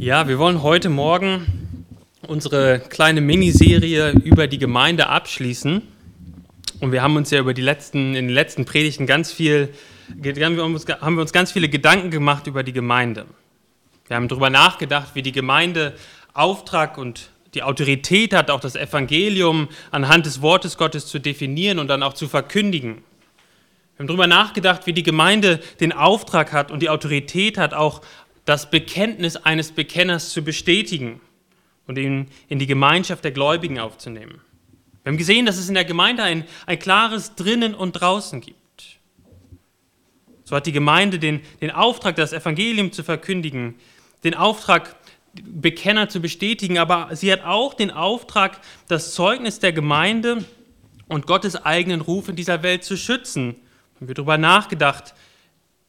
Ja, wir wollen heute Morgen unsere kleine Miniserie über die Gemeinde abschließen. Und wir haben uns ja über die letzten, in den letzten Predigten ganz viel, haben wir uns ganz viele Gedanken gemacht über die Gemeinde. Wir haben darüber nachgedacht, wie die Gemeinde Auftrag und die Autorität hat, auch das Evangelium anhand des Wortes Gottes zu definieren und dann auch zu verkündigen. Wir haben darüber nachgedacht, wie die Gemeinde den Auftrag hat und die Autorität hat, auch das Bekenntnis eines Bekenners zu bestätigen und ihn in die Gemeinschaft der Gläubigen aufzunehmen. Wir haben gesehen, dass es in der Gemeinde ein, ein klares Drinnen und Draußen gibt. So hat die Gemeinde den, den Auftrag, das Evangelium zu verkündigen, den Auftrag, Bekenner zu bestätigen, aber sie hat auch den Auftrag, das Zeugnis der Gemeinde und Gottes eigenen Ruf in dieser Welt zu schützen. Wir darüber nachgedacht,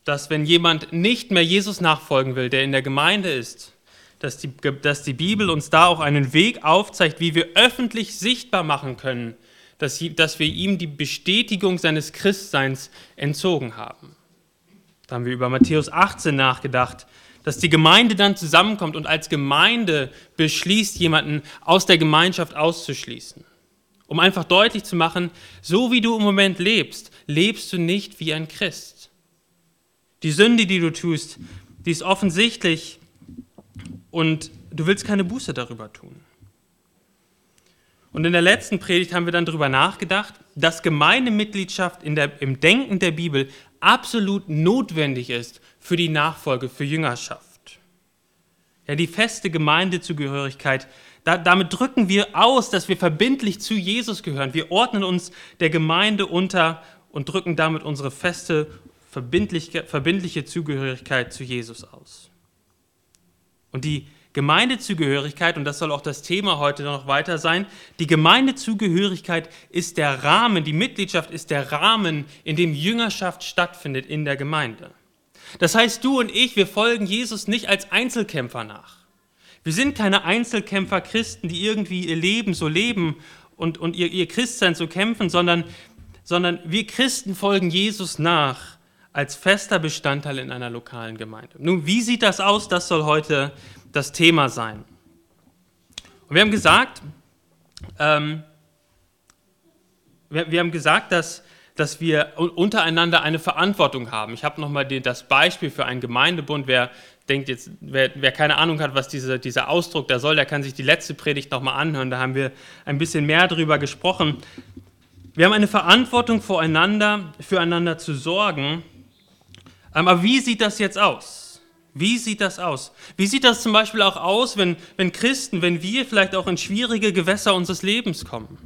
dass wenn jemand nicht mehr Jesus nachfolgen will, der in der Gemeinde ist, dass die, dass die Bibel uns da auch einen Weg aufzeigt, wie wir öffentlich sichtbar machen können, dass, dass wir ihm die Bestätigung seines Christseins entzogen haben. Da haben wir über Matthäus 18 nachgedacht, dass die Gemeinde dann zusammenkommt und als Gemeinde beschließt, jemanden aus der Gemeinschaft auszuschließen. Um einfach deutlich zu machen, so wie du im Moment lebst, lebst du nicht wie ein Christ. Die Sünde, die du tust, die ist offensichtlich und du willst keine Buße darüber tun. Und in der letzten Predigt haben wir dann darüber nachgedacht, dass Gemeindemitgliedschaft in der, im Denken der Bibel absolut notwendig ist für die Nachfolge, für Jüngerschaft. Ja, die feste Gemeindezugehörigkeit, da, damit drücken wir aus, dass wir verbindlich zu Jesus gehören. Wir ordnen uns der Gemeinde unter und drücken damit unsere feste verbindliche, verbindliche Zugehörigkeit zu Jesus aus. Und die Gemeindezugehörigkeit, und das soll auch das Thema heute noch weiter sein, die Gemeindezugehörigkeit ist der Rahmen, die Mitgliedschaft ist der Rahmen, in dem Jüngerschaft stattfindet in der Gemeinde. Das heißt, du und ich, wir folgen Jesus nicht als Einzelkämpfer nach. Wir sind keine Einzelkämpfer Christen, die irgendwie ihr Leben so leben und, und ihr, ihr Christsein so kämpfen, sondern, sondern wir Christen folgen Jesus nach als fester Bestandteil in einer lokalen Gemeinde. Nun, wie sieht das aus? Das soll heute das Thema sein. Und wir haben gesagt, ähm, wir, wir, haben gesagt, dass, dass wir untereinander eine Verantwortung haben. Ich habe nochmal das Beispiel für einen Gemeindebund. Wer denkt jetzt, wer, wer keine Ahnung hat, was diese, dieser Ausdruck da soll, der kann sich die letzte Predigt nochmal anhören. Da haben wir ein bisschen mehr darüber gesprochen. Wir haben eine Verantwortung voreinander, füreinander zu sorgen aber wie sieht das jetzt aus? Wie sieht das aus? Wie sieht das zum Beispiel auch aus, wenn, wenn Christen, wenn wir vielleicht auch in schwierige Gewässer unseres Lebens kommen?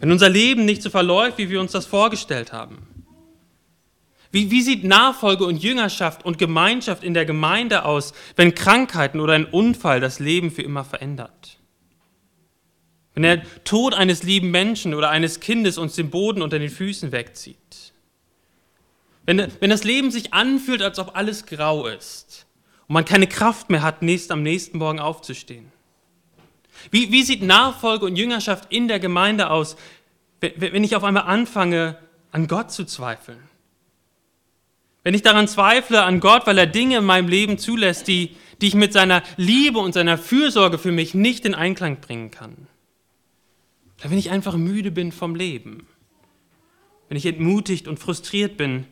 Wenn unser Leben nicht so verläuft, wie wir uns das vorgestellt haben? Wie, wie sieht Nachfolge und Jüngerschaft und Gemeinschaft in der Gemeinde aus, wenn Krankheiten oder ein Unfall das Leben für immer verändert? Wenn der Tod eines lieben Menschen oder eines Kindes uns den Boden unter den Füßen wegzieht? Wenn, wenn das Leben sich anfühlt, als ob alles grau ist und man keine Kraft mehr hat, nächst, am nächsten Morgen aufzustehen. Wie, wie sieht Nachfolge und Jüngerschaft in der Gemeinde aus, wenn ich auf einmal anfange, an Gott zu zweifeln? Wenn ich daran zweifle, an Gott, weil er Dinge in meinem Leben zulässt, die, die ich mit seiner Liebe und seiner Fürsorge für mich nicht in Einklang bringen kann. Oder wenn ich einfach müde bin vom Leben. Wenn ich entmutigt und frustriert bin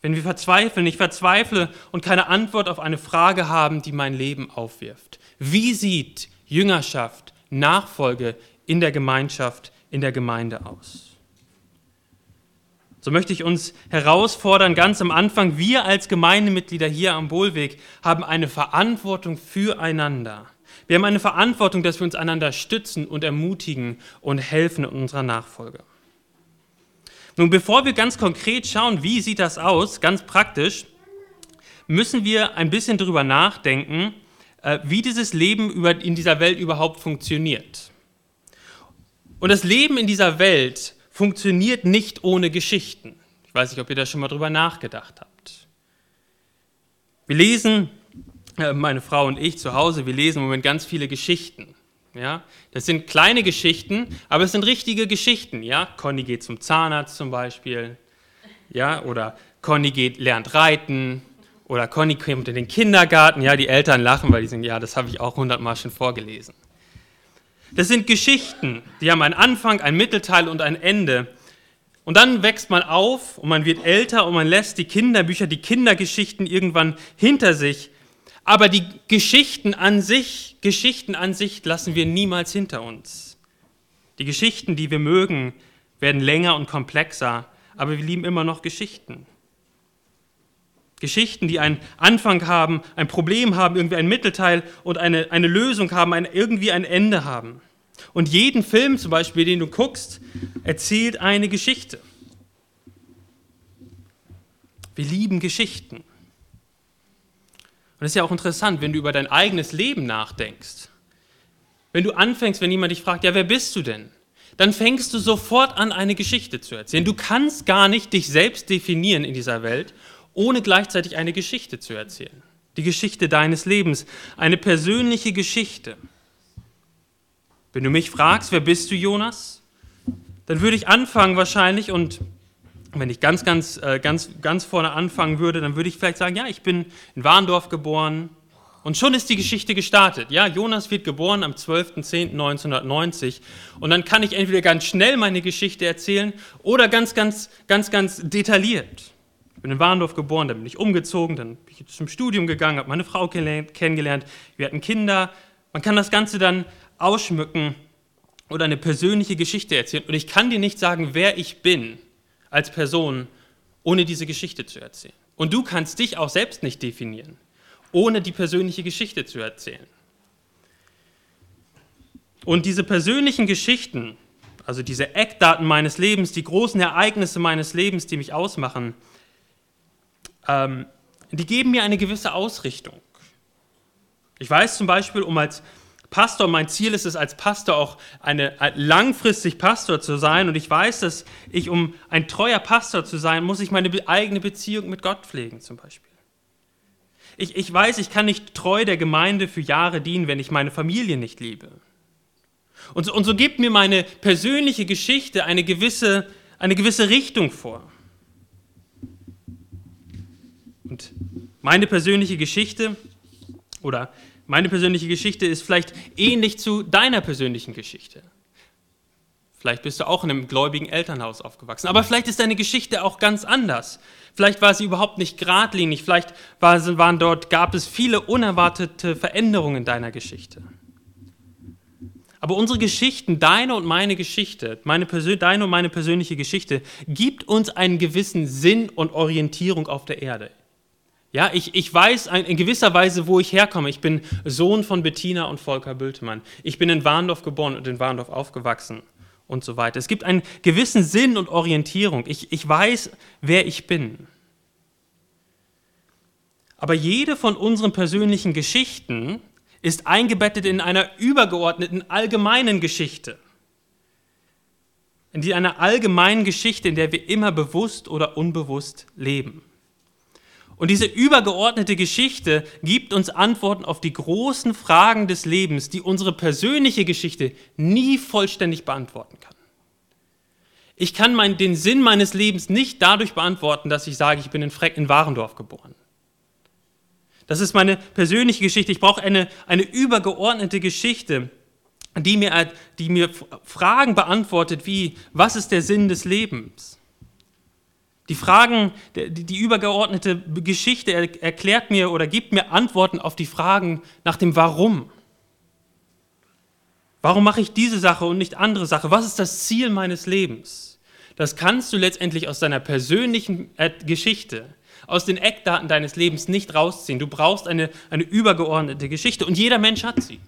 wenn wir verzweifeln, ich verzweifle und keine Antwort auf eine Frage haben, die mein Leben aufwirft. Wie sieht Jüngerschaft, Nachfolge in der Gemeinschaft, in der Gemeinde aus? So möchte ich uns herausfordern, ganz am Anfang, wir als Gemeindemitglieder hier am Bohlweg haben eine Verantwortung füreinander. Wir haben eine Verantwortung, dass wir uns einander stützen und ermutigen und helfen in unserer Nachfolge. Nun, bevor wir ganz konkret schauen, wie sieht das aus, ganz praktisch, müssen wir ein bisschen darüber nachdenken, äh, wie dieses Leben in dieser Welt überhaupt funktioniert. Und das Leben in dieser Welt funktioniert nicht ohne Geschichten. Ich weiß nicht, ob ihr da schon mal drüber nachgedacht habt. Wir lesen, äh, meine Frau und ich zu Hause, wir lesen im Moment ganz viele Geschichten. Ja? Das sind kleine Geschichten, aber es sind richtige Geschichten. Ja? Conny geht zum Zahnarzt zum Beispiel. Ja? Oder Conny geht, lernt reiten. Oder Conny kommt in den Kindergarten. Ja, die Eltern lachen, weil die sagen, ja, das habe ich auch hundertmal schon vorgelesen. Das sind Geschichten, die haben einen Anfang, ein Mittelteil und ein Ende. Und dann wächst man auf und man wird älter und man lässt die Kinderbücher, die Kindergeschichten irgendwann hinter sich. Aber die Geschichten an sich, Geschichten an sich lassen wir niemals hinter uns. Die Geschichten, die wir mögen, werden länger und komplexer, aber wir lieben immer noch Geschichten. Geschichten, die einen Anfang haben, ein Problem haben, irgendwie ein Mittelteil und eine, eine Lösung haben, ein, irgendwie ein Ende haben. Und jeden Film zum Beispiel, den du guckst, erzählt eine Geschichte. Wir lieben Geschichten. Und es ist ja auch interessant, wenn du über dein eigenes Leben nachdenkst. Wenn du anfängst, wenn jemand dich fragt, ja, wer bist du denn? Dann fängst du sofort an, eine Geschichte zu erzählen. Du kannst gar nicht dich selbst definieren in dieser Welt, ohne gleichzeitig eine Geschichte zu erzählen. Die Geschichte deines Lebens, eine persönliche Geschichte. Wenn du mich fragst, wer bist du, Jonas? Dann würde ich anfangen wahrscheinlich und wenn ich ganz, ganz, äh, ganz, ganz vorne anfangen würde, dann würde ich vielleicht sagen, ja, ich bin in Warndorf geboren und schon ist die Geschichte gestartet. Ja, Jonas wird geboren am 12.10.1990 und dann kann ich entweder ganz schnell meine Geschichte erzählen oder ganz, ganz, ganz, ganz detailliert. Ich bin in Warndorf geboren, dann bin ich umgezogen, dann bin ich zum Studium gegangen, habe meine Frau kennengelernt, wir hatten Kinder. Man kann das Ganze dann ausschmücken oder eine persönliche Geschichte erzählen. Und ich kann dir nicht sagen, wer ich bin als Person, ohne diese Geschichte zu erzählen. Und du kannst dich auch selbst nicht definieren, ohne die persönliche Geschichte zu erzählen. Und diese persönlichen Geschichten, also diese Eckdaten meines Lebens, die großen Ereignisse meines Lebens, die mich ausmachen, ähm, die geben mir eine gewisse Ausrichtung. Ich weiß zum Beispiel, um als Pastor, mein Ziel ist es als Pastor auch eine, langfristig Pastor zu sein und ich weiß, dass ich, um ein treuer Pastor zu sein, muss ich meine eigene Beziehung mit Gott pflegen zum Beispiel. Ich, ich weiß, ich kann nicht treu der Gemeinde für Jahre dienen, wenn ich meine Familie nicht liebe. Und so, und so gibt mir meine persönliche Geschichte eine gewisse, eine gewisse Richtung vor. Und meine persönliche Geschichte oder meine persönliche Geschichte ist vielleicht ähnlich zu deiner persönlichen Geschichte. Vielleicht bist du auch in einem gläubigen Elternhaus aufgewachsen, aber vielleicht ist deine Geschichte auch ganz anders. Vielleicht war sie überhaupt nicht geradlinig, vielleicht waren dort, gab es viele unerwartete Veränderungen in deiner Geschichte. Aber unsere Geschichten, deine und meine Geschichte, meine deine und meine persönliche Geschichte, gibt uns einen gewissen Sinn und Orientierung auf der Erde. Ja, ich, ich weiß in gewisser Weise, wo ich herkomme. Ich bin Sohn von Bettina und Volker Bültemann. Ich bin in Warndorf geboren und in Warndorf aufgewachsen und so weiter. Es gibt einen gewissen Sinn und Orientierung. Ich, ich weiß, wer ich bin. Aber jede von unseren persönlichen Geschichten ist eingebettet in einer übergeordneten allgemeinen Geschichte. In einer allgemeinen Geschichte, in der wir immer bewusst oder unbewusst leben. Und diese übergeordnete Geschichte gibt uns Antworten auf die großen Fragen des Lebens, die unsere persönliche Geschichte nie vollständig beantworten kann. Ich kann mein, den Sinn meines Lebens nicht dadurch beantworten, dass ich sage, ich bin in, Freck, in Warendorf geboren. Das ist meine persönliche Geschichte. Ich brauche eine, eine übergeordnete Geschichte, die mir, die mir Fragen beantwortet, wie, was ist der Sinn des Lebens? Die Fragen, die, übergeordnete Geschichte erklärt mir oder gibt mir Antworten auf die Fragen nach dem Warum. Warum mache ich diese Sache und nicht andere Sache? Was ist das Ziel meines Lebens? Das kannst du letztendlich aus deiner persönlichen äh, Geschichte, aus den Eckdaten deines Lebens nicht rausziehen. Du brauchst eine, eine übergeordnete Geschichte und jeder Mensch hat sie.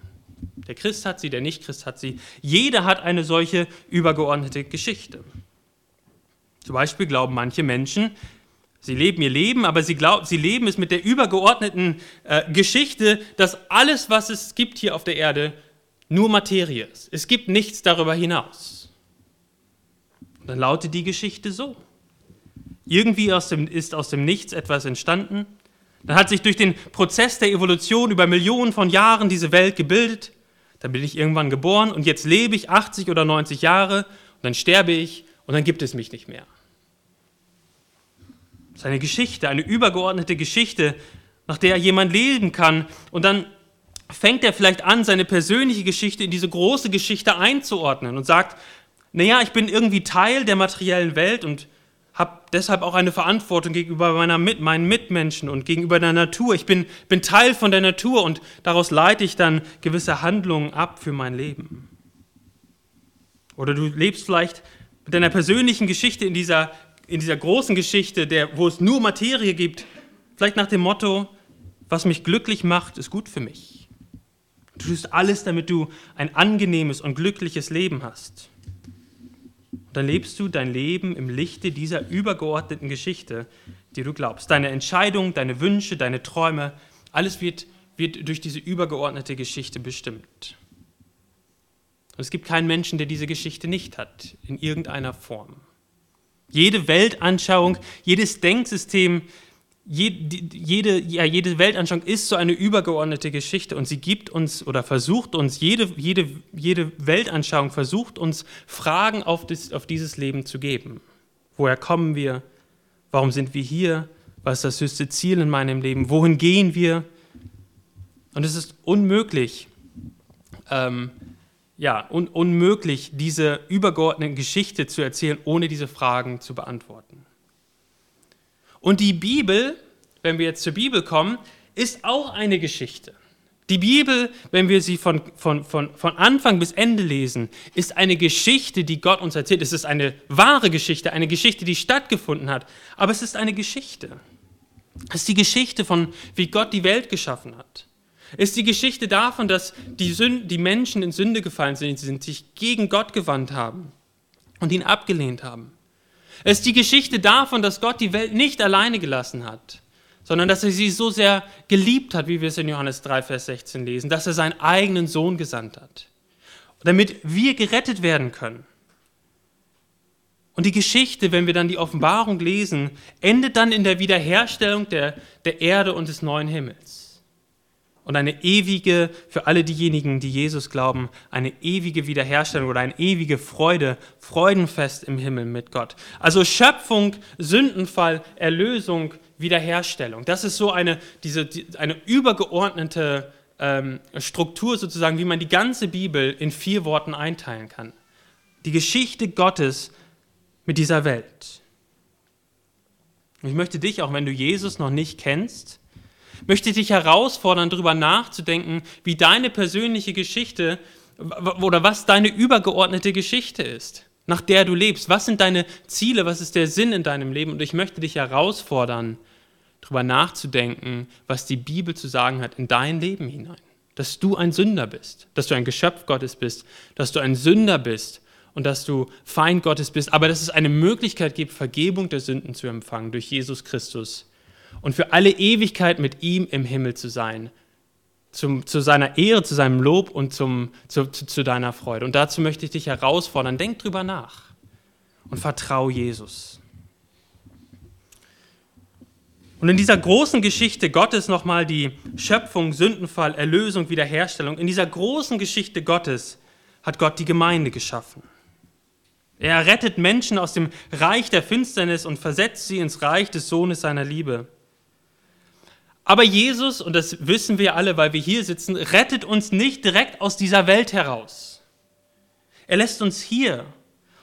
Der Christ hat sie, der Nicht-Christ hat sie. Jeder hat eine solche übergeordnete Geschichte. Zum Beispiel glauben manche Menschen, sie leben ihr Leben, aber sie, glauben, sie leben es mit der übergeordneten äh, Geschichte, dass alles, was es gibt hier auf der Erde, nur Materie ist. Es gibt nichts darüber hinaus. Und dann lautet die Geschichte so. Irgendwie aus dem, ist aus dem Nichts etwas entstanden. Dann hat sich durch den Prozess der Evolution über Millionen von Jahren diese Welt gebildet. Dann bin ich irgendwann geboren und jetzt lebe ich 80 oder 90 Jahre und dann sterbe ich und dann gibt es mich nicht mehr. Das ist eine Geschichte, eine übergeordnete Geschichte, nach der jemand leben kann. Und dann fängt er vielleicht an, seine persönliche Geschichte in diese große Geschichte einzuordnen und sagt, naja, ich bin irgendwie Teil der materiellen Welt und habe deshalb auch eine Verantwortung gegenüber meiner meinen Mitmenschen und gegenüber der Natur. Ich bin, bin Teil von der Natur und daraus leite ich dann gewisse Handlungen ab für mein Leben. Oder du lebst vielleicht mit deiner persönlichen Geschichte in dieser, in dieser großen Geschichte, der, wo es nur Materie gibt, vielleicht nach dem Motto, was mich glücklich macht, ist gut für mich. Du tust alles, damit du ein angenehmes und glückliches Leben hast. Und dann lebst du dein Leben im Lichte dieser übergeordneten Geschichte, die du glaubst. Deine Entscheidungen, deine Wünsche, deine Träume, alles wird, wird durch diese übergeordnete Geschichte bestimmt. Und es gibt keinen Menschen, der diese Geschichte nicht hat, in irgendeiner Form. Jede Weltanschauung, jedes Denksystem, jede, ja, jede Weltanschauung ist so eine übergeordnete Geschichte und sie gibt uns oder versucht uns, jede, jede, jede Weltanschauung versucht uns Fragen auf, das, auf dieses Leben zu geben. Woher kommen wir? Warum sind wir hier? Was ist das höchste Ziel in meinem Leben? Wohin gehen wir? Und es ist unmöglich, ähm, ja, un unmöglich, diese übergeordnete Geschichte zu erzählen, ohne diese Fragen zu beantworten. Und die Bibel, wenn wir jetzt zur Bibel kommen, ist auch eine Geschichte. Die Bibel, wenn wir sie von, von, von, von Anfang bis Ende lesen, ist eine Geschichte, die Gott uns erzählt. Es ist eine wahre Geschichte, eine Geschichte, die stattgefunden hat. Aber es ist eine Geschichte. Es ist die Geschichte von, wie Gott die Welt geschaffen hat. Ist die Geschichte davon, dass die, Sünde, die Menschen in Sünde gefallen sind, sie sich gegen Gott gewandt haben und ihn abgelehnt haben. Es ist die Geschichte davon, dass Gott die Welt nicht alleine gelassen hat, sondern dass er sie so sehr geliebt hat, wie wir es in Johannes 3, Vers 16 lesen, dass er seinen eigenen Sohn gesandt hat, damit wir gerettet werden können. Und die Geschichte, wenn wir dann die Offenbarung lesen, endet dann in der Wiederherstellung der, der Erde und des neuen Himmels und eine ewige, für alle diejenigen, die Jesus glauben, eine ewige Wiederherstellung oder eine ewige Freude, Freudenfest im Himmel mit Gott. Also Schöpfung, Sündenfall, Erlösung, Wiederherstellung. Das ist so eine, diese, eine übergeordnete ähm, Struktur sozusagen, wie man die ganze Bibel in vier Worten einteilen kann. Die Geschichte Gottes mit dieser Welt. Ich möchte dich, auch wenn du Jesus noch nicht kennst, möchte dich herausfordern, darüber nachzudenken, wie deine persönliche Geschichte oder was deine übergeordnete Geschichte ist, nach der du lebst. Was sind deine Ziele? Was ist der Sinn in deinem Leben? Und ich möchte dich herausfordern, darüber nachzudenken, was die Bibel zu sagen hat in dein Leben hinein. Dass du ein Sünder bist, dass du ein Geschöpf Gottes bist, dass du ein Sünder bist und dass du Feind Gottes bist, aber dass es eine Möglichkeit gibt, Vergebung der Sünden zu empfangen durch Jesus Christus und für alle Ewigkeit mit ihm im Himmel zu sein. Zum, zu seiner Ehre, zu seinem Lob und zum, zu, zu, deiner Freude. Und dazu möchte ich dich herausfordern. Denk drüber nach und vertrau Jesus. Und in dieser großen Geschichte Gottes nochmal die Schöpfung, Sündenfall, Erlösung, Wiederherstellung. In dieser großen Geschichte Gottes hat Gott die Gemeinde geschaffen. Er rettet Menschen aus dem Reich der Finsternis und versetzt sie ins Reich des Sohnes seiner Liebe. Aber Jesus, und das wissen wir alle, weil wir hier sitzen, rettet uns nicht direkt aus dieser Welt heraus. Er lässt uns hier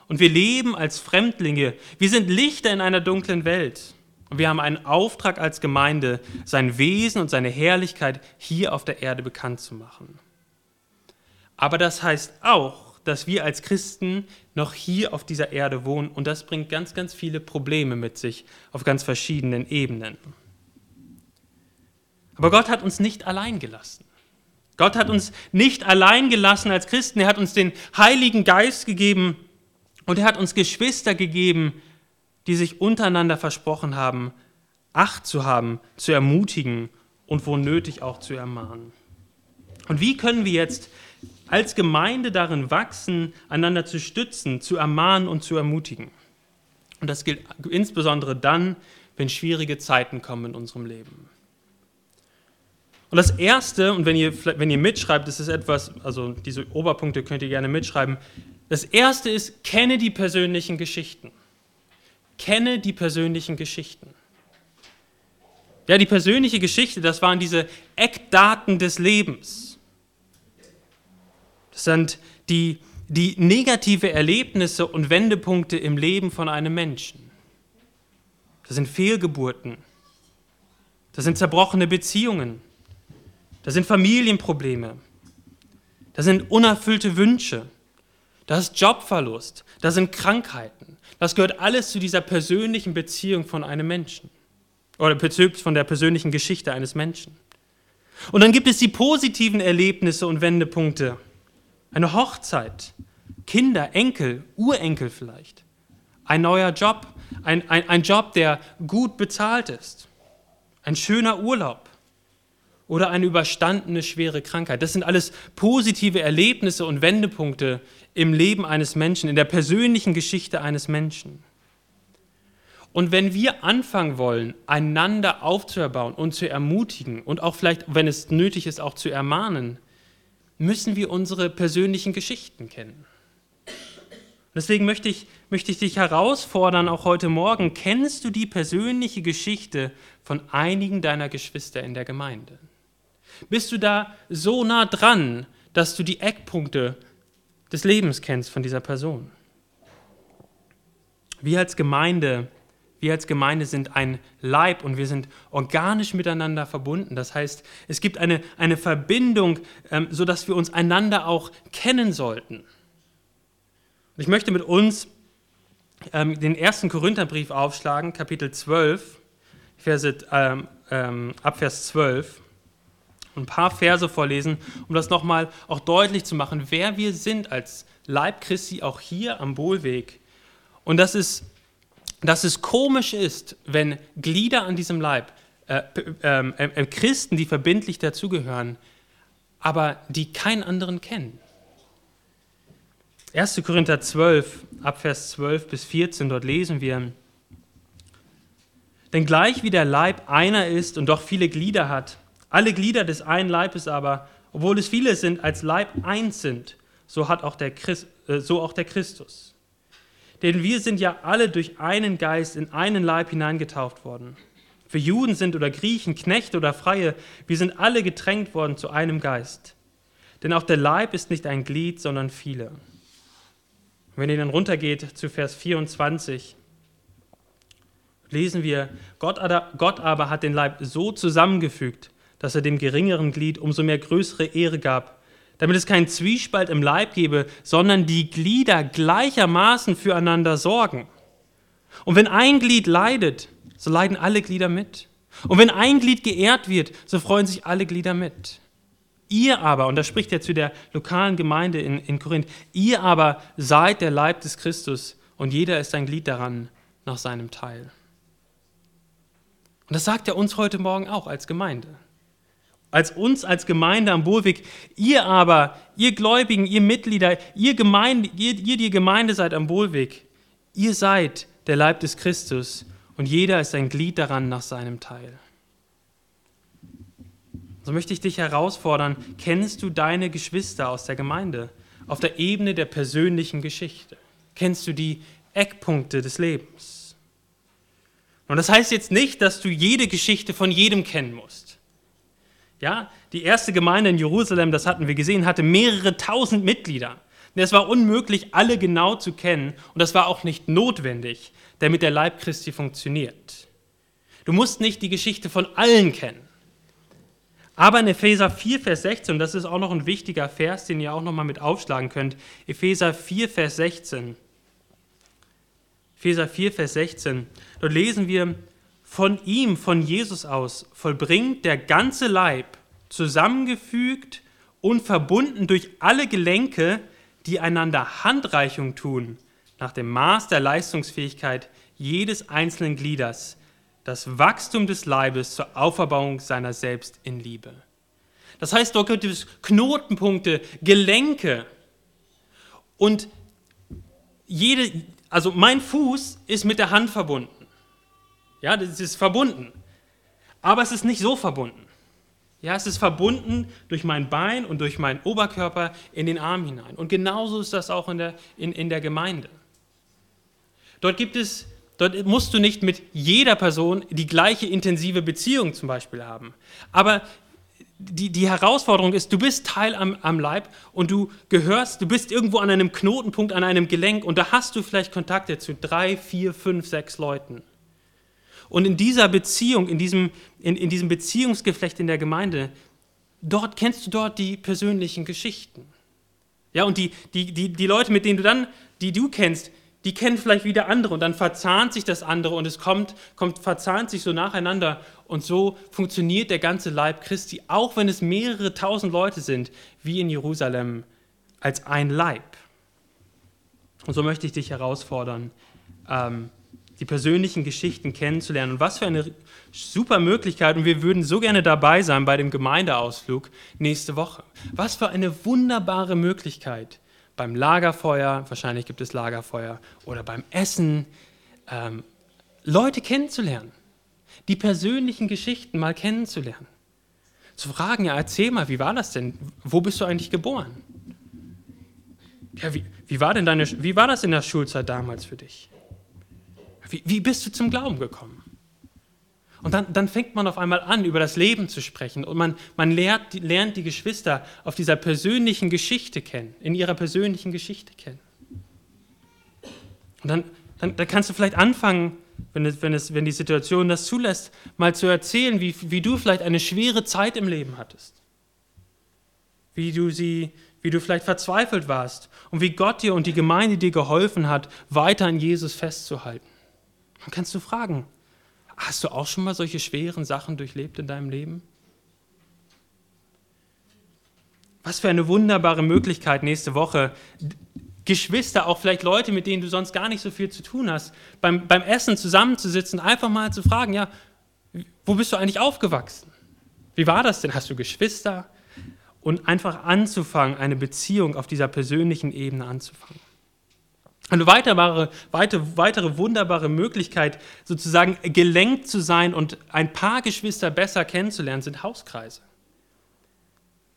und wir leben als Fremdlinge. Wir sind Lichter in einer dunklen Welt. Und wir haben einen Auftrag als Gemeinde, sein Wesen und seine Herrlichkeit hier auf der Erde bekannt zu machen. Aber das heißt auch, dass wir als Christen noch hier auf dieser Erde wohnen und das bringt ganz, ganz viele Probleme mit sich auf ganz verschiedenen Ebenen. Aber Gott hat uns nicht allein gelassen. Gott hat uns nicht allein gelassen als Christen. Er hat uns den Heiligen Geist gegeben und er hat uns Geschwister gegeben, die sich untereinander versprochen haben, Acht zu haben, zu ermutigen und wo nötig auch zu ermahnen. Und wie können wir jetzt als Gemeinde darin wachsen, einander zu stützen, zu ermahnen und zu ermutigen? Und das gilt insbesondere dann, wenn schwierige Zeiten kommen in unserem Leben. Und das Erste, und wenn ihr, wenn ihr mitschreibt, das ist etwas, also diese Oberpunkte könnt ihr gerne mitschreiben. Das Erste ist, kenne die persönlichen Geschichten. Kenne die persönlichen Geschichten. Ja, die persönliche Geschichte, das waren diese Eckdaten des Lebens. Das sind die, die negative Erlebnisse und Wendepunkte im Leben von einem Menschen. Das sind Fehlgeburten. Das sind zerbrochene Beziehungen. Das sind Familienprobleme. Das sind unerfüllte Wünsche. Das ist Jobverlust. Das sind Krankheiten. Das gehört alles zu dieser persönlichen Beziehung von einem Menschen. Oder von der persönlichen Geschichte eines Menschen. Und dann gibt es die positiven Erlebnisse und Wendepunkte. Eine Hochzeit, Kinder, Enkel, Urenkel vielleicht. Ein neuer Job, ein, ein, ein Job, der gut bezahlt ist. Ein schöner Urlaub oder eine überstandene schwere Krankheit. Das sind alles positive Erlebnisse und Wendepunkte im Leben eines Menschen, in der persönlichen Geschichte eines Menschen. Und wenn wir anfangen wollen, einander aufzuerbauen und zu ermutigen und auch vielleicht, wenn es nötig ist, auch zu ermahnen, müssen wir unsere persönlichen Geschichten kennen. Deswegen möchte ich, möchte ich dich herausfordern, auch heute Morgen, kennst du die persönliche Geschichte von einigen deiner Geschwister in der Gemeinde? Bist du da so nah dran, dass du die Eckpunkte des Lebens kennst von dieser Person? Wir als Gemeinde wir als Gemeinde sind ein Leib und wir sind organisch miteinander verbunden. Das heißt, es gibt eine, eine Verbindung, ähm, sodass wir uns einander auch kennen sollten. Ich möchte mit uns ähm, den ersten Korintherbrief aufschlagen, Kapitel 12, Verse, ähm, ähm, ab Vers 12 und ein paar Verse vorlesen, um das nochmal auch deutlich zu machen, wer wir sind als Leib Christi, auch hier am Bohlweg. Und das ist dass es komisch ist, wenn Glieder an diesem Leib, äh, äh, äh, Christen, die verbindlich dazugehören, aber die keinen anderen kennen. 1. Korinther 12, Abvers 12 bis 14, dort lesen wir, denn gleich wie der Leib einer ist und doch viele Glieder hat, alle Glieder des einen Leibes aber, obwohl es viele sind, als Leib eins sind, so hat auch der Christ, äh, so auch der Christus. Denn wir sind ja alle durch einen Geist in einen Leib hineingetauft worden. Für Juden sind oder Griechen, Knechte oder Freie, wir sind alle getränkt worden zu einem Geist. Denn auch der Leib ist nicht ein Glied, sondern viele. Wenn ihr dann runtergeht zu Vers 24, lesen wir, Gott aber hat den Leib so zusammengefügt, dass er dem geringeren Glied umso mehr größere Ehre gab, damit es keinen Zwiespalt im Leib gebe, sondern die Glieder gleichermaßen füreinander sorgen. Und wenn ein Glied leidet, so leiden alle Glieder mit. Und wenn ein Glied geehrt wird, so freuen sich alle Glieder mit. Ihr aber, und da spricht er zu der lokalen Gemeinde in, in Korinth, ihr aber seid der Leib des Christus und jeder ist ein Glied daran nach seinem Teil. Und das sagt er uns heute Morgen auch als Gemeinde als uns als Gemeinde am Bohlweg. Ihr aber, ihr Gläubigen, ihr Mitglieder, ihr, Gemeinde, ihr, ihr die Gemeinde seid am Bohlweg. Ihr seid der Leib des Christus und jeder ist ein Glied daran nach seinem Teil. So möchte ich dich herausfordern, kennst du deine Geschwister aus der Gemeinde auf der Ebene der persönlichen Geschichte? Kennst du die Eckpunkte des Lebens? Und das heißt jetzt nicht, dass du jede Geschichte von jedem kennen musst. Ja, die erste Gemeinde in Jerusalem, das hatten wir gesehen, hatte mehrere tausend Mitglieder. Und es war unmöglich, alle genau zu kennen und das war auch nicht notwendig, damit der Leib Christi funktioniert. Du musst nicht die Geschichte von allen kennen. Aber in Epheser 4, Vers 16, und das ist auch noch ein wichtiger Vers, den ihr auch noch mal mit aufschlagen könnt, Epheser 4, Vers 16. Epheser 4, Vers 16. Dort lesen wir, von ihm, von Jesus aus, vollbringt der ganze Leib, zusammengefügt und verbunden durch alle Gelenke, die einander Handreichung tun, nach dem Maß der Leistungsfähigkeit jedes einzelnen Glieders, das Wachstum des Leibes zur Auferbauung seiner selbst in Liebe. Das heißt, dort gibt es Knotenpunkte, Gelenke. Und jede, also mein Fuß ist mit der Hand verbunden. Ja, das ist verbunden. Aber es ist nicht so verbunden. Ja, es ist verbunden durch mein Bein und durch meinen Oberkörper in den Arm hinein. Und genauso ist das auch in der, in, in der Gemeinde. Dort gibt es Dort musst du nicht mit jeder Person die gleiche intensive Beziehung zum Beispiel haben. Aber die, die Herausforderung ist, du bist Teil am, am Leib und du gehörst, du bist irgendwo an einem Knotenpunkt, an einem Gelenk und da hast du vielleicht Kontakte zu drei, vier, fünf, sechs Leuten. Und in dieser Beziehung, in diesem, in, in diesem Beziehungsgeflecht in der Gemeinde, dort kennst du dort die persönlichen Geschichten. Ja, und die, die, die, die Leute, mit denen du dann, die du kennst, die kennen vielleicht wieder andere und dann verzahnt sich das andere und es kommt, kommt, verzahnt sich so nacheinander und so funktioniert der ganze Leib Christi, auch wenn es mehrere tausend Leute sind, wie in Jerusalem, als ein Leib. Und so möchte ich dich herausfordern, ähm, die persönlichen Geschichten kennenzulernen. Und was für eine super Möglichkeit. Und wir würden so gerne dabei sein bei dem Gemeindeausflug nächste Woche. Was für eine wunderbare Möglichkeit. Beim Lagerfeuer, wahrscheinlich gibt es Lagerfeuer, oder beim Essen, ähm, Leute kennenzulernen. Die persönlichen Geschichten mal kennenzulernen. Zu fragen, ja, erzähl mal, wie war das denn? Wo bist du eigentlich geboren? Ja, wie, wie, war denn deine, wie war das in der Schulzeit damals für dich? Wie, wie bist du zum Glauben gekommen? Und dann, dann, fängt man auf einmal an, über das Leben zu sprechen und man, man lernt, lernt, die Geschwister auf dieser persönlichen Geschichte kennen, in ihrer persönlichen Geschichte kennen. Und dann, dann, dann kannst du vielleicht anfangen, wenn, es, wenn, es, wenn die Situation das zulässt, mal zu erzählen, wie, wie du vielleicht eine schwere Zeit im Leben hattest. Wie du, sie, wie du vielleicht verzweifelt warst und wie Gott dir und die Gemeinde dir geholfen hat, weiter an Jesus festzuhalten. Dann kannst du fragen, hast du auch schon mal solche schweren Sachen durchlebt in deinem Leben? Was für eine wunderbare Möglichkeit nächste Woche, Geschwister, auch vielleicht Leute, mit denen du sonst gar nicht so viel zu tun hast, beim, beim Essen zusammenzusitzen, einfach mal zu fragen, ja, wo bist du eigentlich aufgewachsen? Wie war das denn? Hast du Geschwister? Und einfach anzufangen, eine Beziehung auf dieser persönlichen Ebene anzufangen. Eine weitere, weitere wunderbare Möglichkeit, sozusagen gelenkt zu sein und ein paar Geschwister besser kennenzulernen, sind Hauskreise.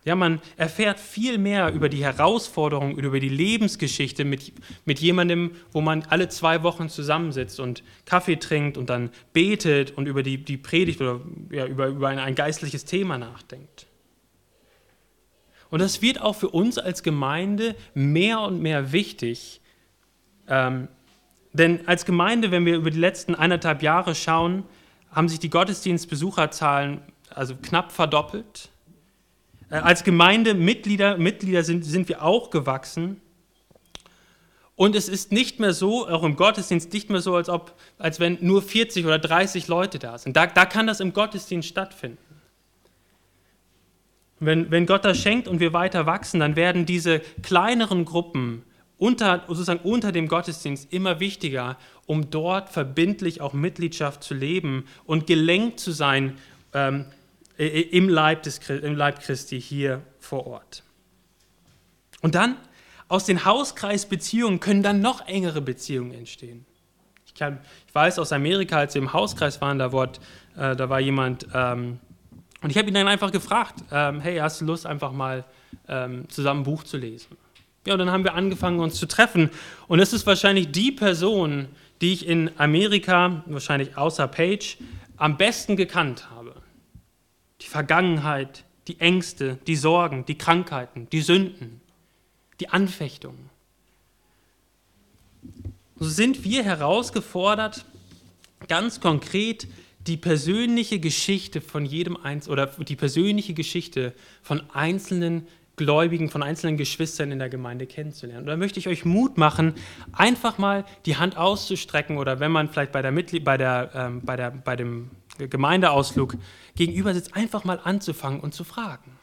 Ja, man erfährt viel mehr über die Herausforderungen, über die Lebensgeschichte mit, mit jemandem, wo man alle zwei Wochen zusammensitzt und Kaffee trinkt und dann betet und über die, die Predigt oder ja, über, über ein, ein geistliches Thema nachdenkt. Und das wird auch für uns als Gemeinde mehr und mehr wichtig, ähm, denn als Gemeinde, wenn wir über die letzten eineinhalb Jahre schauen, haben sich die Gottesdienstbesucherzahlen also knapp verdoppelt. Äh, als Gemeindemitglieder Mitglieder sind, sind wir auch gewachsen. Und es ist nicht mehr so, auch im Gottesdienst, nicht mehr so, als, ob, als wenn nur 40 oder 30 Leute da sind. Da, da kann das im Gottesdienst stattfinden. Wenn, wenn Gott das schenkt und wir weiter wachsen, dann werden diese kleineren Gruppen unter, sozusagen unter dem Gottesdienst immer wichtiger, um dort verbindlich auch Mitgliedschaft zu leben und gelenkt zu sein ähm, im, Leib des, im Leib Christi hier vor Ort. Und dann aus den Hauskreisbeziehungen können dann noch engere Beziehungen entstehen. Ich, kann, ich weiß aus Amerika, als wir im Hauskreis waren, da, wurde, äh, da war jemand, ähm, und ich habe ihn dann einfach gefragt, ähm, hey, hast du Lust, einfach mal ähm, zusammen ein Buch zu lesen? Ja, und dann haben wir angefangen, uns zu treffen. Und es ist wahrscheinlich die Person, die ich in Amerika, wahrscheinlich außer Paige, am besten gekannt habe. Die Vergangenheit, die Ängste, die Sorgen, die Krankheiten, die Sünden, die Anfechtungen. So sind wir herausgefordert, ganz konkret die persönliche Geschichte von jedem Einzelnen oder die persönliche Geschichte von einzelnen Gläubigen, von einzelnen Geschwistern in der Gemeinde kennenzulernen. Und da möchte ich euch Mut machen, einfach mal die Hand auszustrecken oder wenn man vielleicht bei, der Mitglied, bei, der, ähm, bei, der, bei dem Gemeindeausflug gegenüber sitzt, einfach mal anzufangen und zu fragen.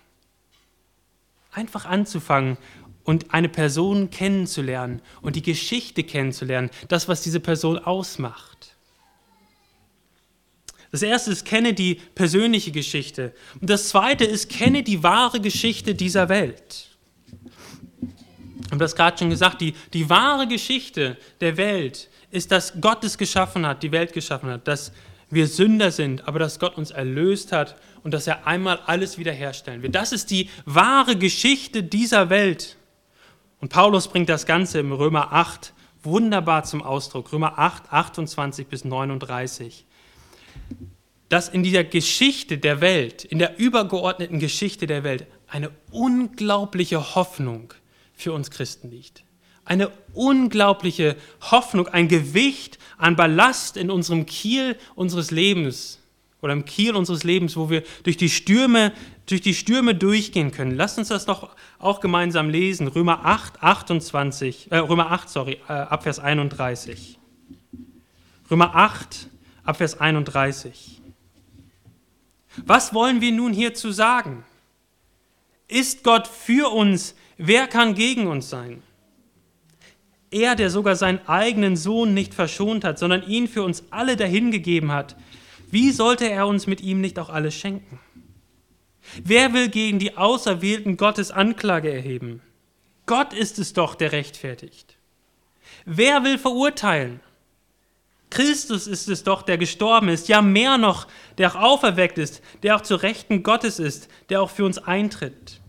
Einfach anzufangen und eine Person kennenzulernen und die Geschichte kennenzulernen, das, was diese Person ausmacht. Das erste ist, kenne die persönliche Geschichte. Und das zweite ist, kenne die wahre Geschichte dieser Welt. Ich habe das gerade schon gesagt, die, die wahre Geschichte der Welt ist, dass Gott es geschaffen hat, die Welt geschaffen hat, dass wir Sünder sind, aber dass Gott uns erlöst hat und dass er einmal alles wiederherstellen wird. Das ist die wahre Geschichte dieser Welt. Und Paulus bringt das Ganze im Römer 8 wunderbar zum Ausdruck. Römer 8, 28 bis 39. Dass in dieser Geschichte der Welt, in der übergeordneten Geschichte der Welt, eine unglaubliche Hoffnung für uns Christen liegt. Eine unglaubliche Hoffnung, ein Gewicht an Ballast in unserem Kiel unseres Lebens oder im Kiel unseres Lebens, wo wir durch die Stürme, durch die Stürme durchgehen können. Lasst uns das doch auch gemeinsam lesen. Römer 8, 28, äh, Römer 8, sorry, äh, Abvers 31. Römer 8, Abvers 31. Was wollen wir nun hierzu sagen? Ist Gott für uns? Wer kann gegen uns sein? Er, der sogar seinen eigenen Sohn nicht verschont hat, sondern ihn für uns alle dahingegeben hat, wie sollte er uns mit ihm nicht auch alles schenken? Wer will gegen die Auserwählten Gottes Anklage erheben? Gott ist es doch, der rechtfertigt. Wer will verurteilen? Christus ist es doch, der gestorben ist, ja mehr noch, der auch auferweckt ist, der auch zur Rechten Gottes ist, der auch für uns eintritt.